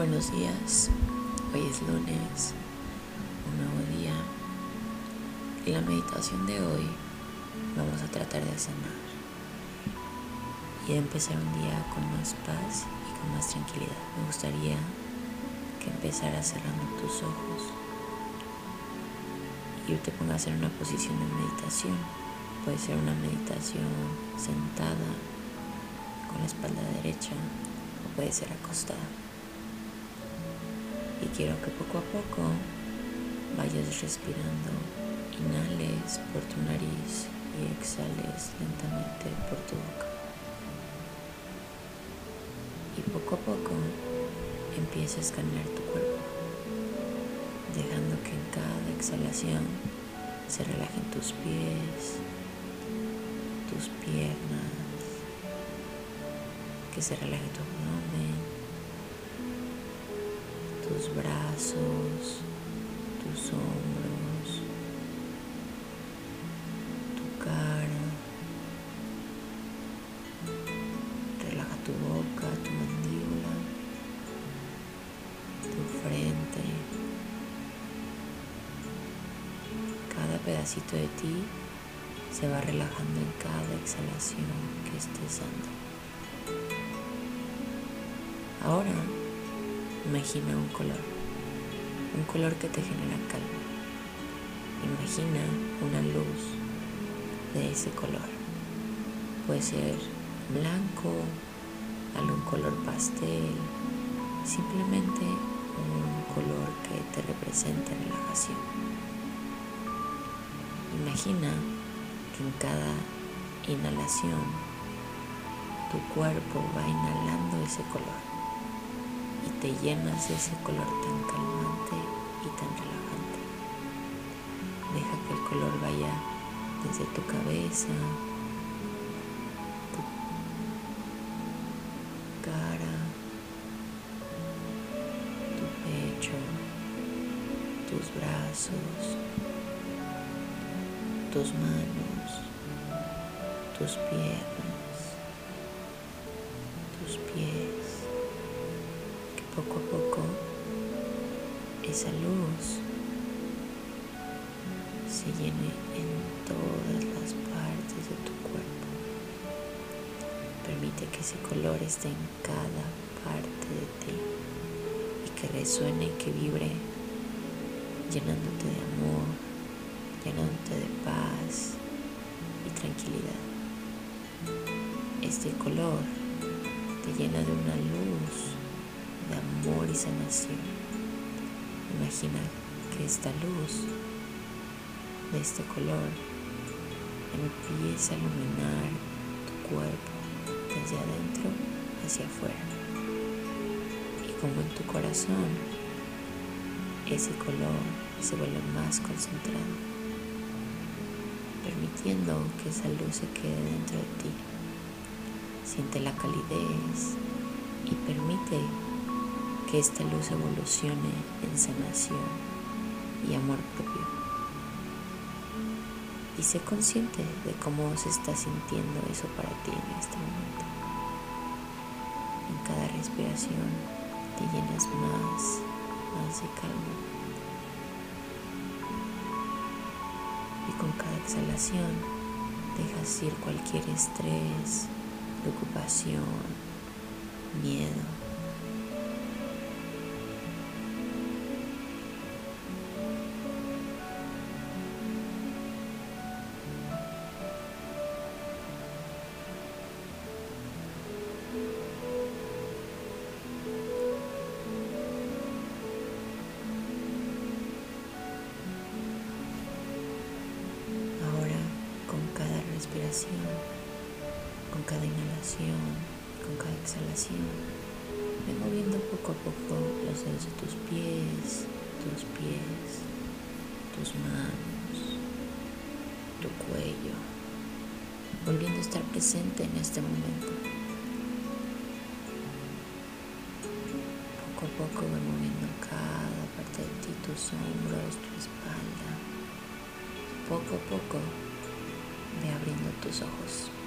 Buenos días, hoy es lunes, un nuevo día. En la meditación de hoy vamos a tratar de sanar y de empezar un día con más paz y con más tranquilidad. Me gustaría que empezaras cerrando tus ojos y te pongas en una posición de meditación. Puede ser una meditación sentada con la espalda derecha o puede ser acostada y quiero que poco a poco vayas respirando. Inhales por tu nariz y exhales lentamente por tu boca. Y poco a poco empieza a escanear tu cuerpo, dejando que en cada exhalación se relajen tus pies, tus piernas, que se relaje tu abdomen tus brazos, tus hombros, tu cara. Relaja tu boca, tu mandíbula, tu frente. Cada pedacito de ti se va relajando en cada exhalación que estés dando. Ahora Imagina un color, un color que te genera calma. Imagina una luz de ese color. Puede ser blanco, algún color pastel, simplemente un color que te represente relajación. Imagina que en cada inhalación tu cuerpo va inhalando ese color y te llenas de ese color tan calmante y tan relajante. Deja que el color vaya desde tu cabeza, tu cara, tu pecho, tus brazos, tus manos, tus piernas, tus pies poco a poco esa luz se llene en todas las partes de tu cuerpo. Permite que ese color esté en cada parte de ti y que resuene y que vibre llenándote de amor, llenándote de paz y tranquilidad. Este color te llena de una luz sanación. Imagina que esta luz de este color empieza a iluminar tu cuerpo desde adentro hacia afuera. Y como en tu corazón, ese color se vuelve más concentrado, permitiendo que esa luz se quede dentro de ti. Siente la calidez y permite que esta luz evolucione en sanación y amor propio. Y sé consciente de cómo se está sintiendo eso para ti en este momento. En cada respiración te llenas más, más de calma. Y con cada exhalación dejas ir cualquier estrés, preocupación, miedo con cada inhalación, con cada exhalación. Ven moviendo poco a poco los dedos de tus pies, tus pies, tus manos, tu cuello, volviendo a estar presente en este momento. Poco a poco ven moviendo cada parte de ti, tus hombros, tu espalda. Poco a poco Ve abriendo tus ojos.